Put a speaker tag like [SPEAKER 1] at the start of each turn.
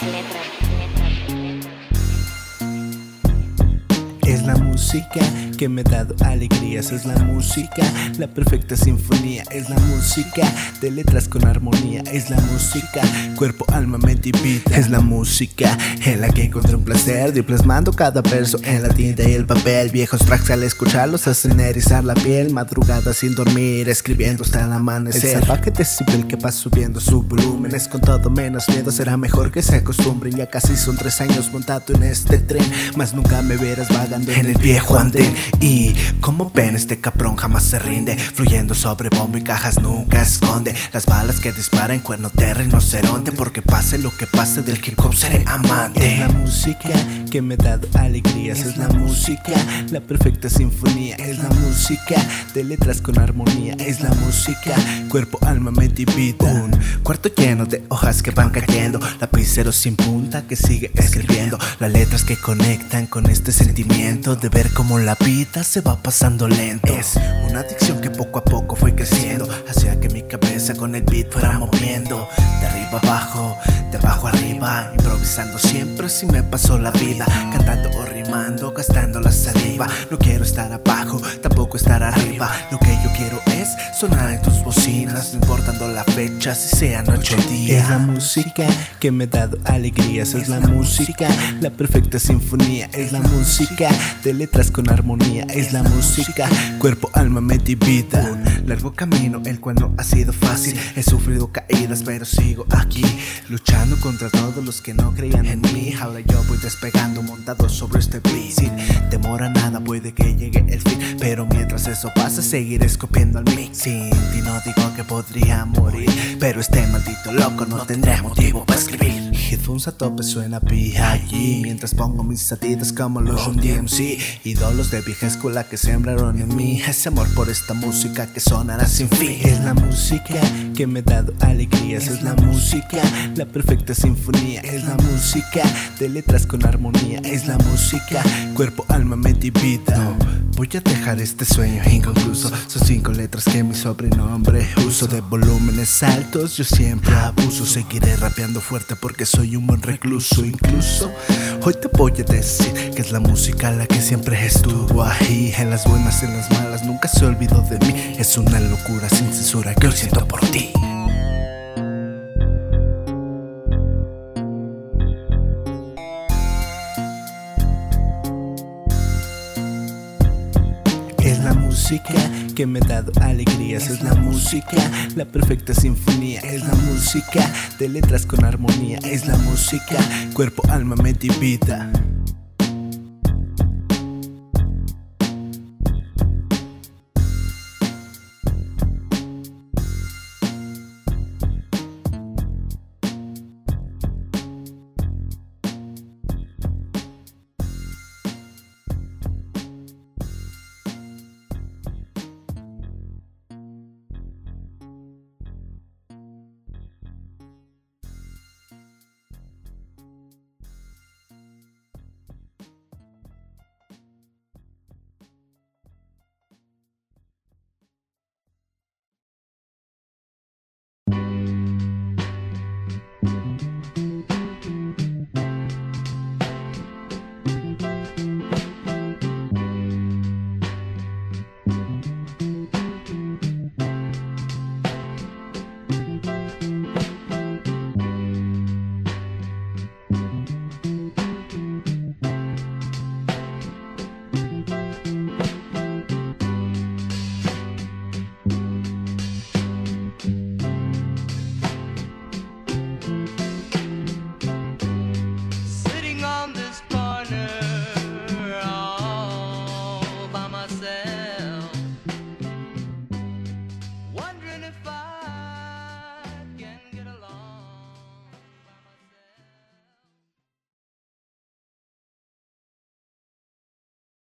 [SPEAKER 1] Es la música que me ha dado alegrías, es la música, la perfecta sinfonía, es la música. De letras con armonía, es la música, cuerpo, alma, mente y vida, es la música. En la que encontré un placer de plasmando cada verso en la tinta y el papel, viejos tracks al escucharlos hacen erizar la piel, madrugada sin dormir, escribiendo hasta el amanecer, el salvaje decibel que va subiendo su volumen, es con todo menos miedo, será mejor que se acostumbren, ya casi son tres años montado en este tren, más nunca me verás vagando en el viejo andén. Y como ven este caprón jamás se rinde. Fluyendo sobre bombo y cajas nunca esconde. Las balas que disparan cuerno de rinoceronte. Porque pase lo que pase del hip hop seré amante. Es la música que me ha dado alegrías Es la música, la perfecta sinfonía. Es la música de letras con armonía. Es la música, cuerpo, alma, mente y vida. Un cuarto lleno de hojas que van cayendo. Lapicero sin punta que sigue escribiendo. Las letras que conectan con este sentimiento de ver cómo la vida se va pasando lento. Es una adicción que poco a poco fue creciendo, hacía que mi cabeza con el beat fuera moviendo. De arriba abajo, de abajo arriba, improvisando siempre si me pasó la vida, cantando o rimando, gastando la saliva. No quiero estar abajo, tampoco estar arriba. Lo que quiero es sonar en tus bocinas, no importando la fecha, si sea noche o día. Es la música que me ha dado alegrías, es la música, la perfecta sinfonía, es la música de letras con armonía. Es la música, cuerpo, alma, mente y vida. Un largo camino, el cual no ha sido fácil. He sufrido caídas, pero sigo aquí, luchando contra todos los que no creían en mí. Ahora yo voy despegando, montado sobre este beat. Sin demora nada, puede que llegue el fin. Pero mientras eso pasa, seguiré escupiendo al mix. Sin ti no digo que podría morir, pero este maldito loco no tendré motivo para escribir. Headphones a tope suena allí Mientras pongo mis satidas como los Run DMC Ídolos de vieja escuela que sembraron en mí. Ese amor por esta música que sonará sin fin. Es la música que me ha dado alegrías Es la música, la perfecta sinfonía. Es la música de letras con armonía. Es la música, cuerpo, alma, mente y vida Voy a dejar este sueño inconcluso. Son cinco letras que mi sobrenombre uso de volúmenes altos. Yo siempre abuso. Seguiré rapeando fuerte porque soy un buen recluso. Incluso hoy te voy a decir que es la música la que siempre estuvo ahí. En las buenas, en las malas, nunca se olvidó de mí. Es una locura sin censura que hoy siento por ti. Que me ha dado alegrías, es la música, la perfecta sinfonía, es la música de letras con armonía, es la música, cuerpo, alma, mente y vida.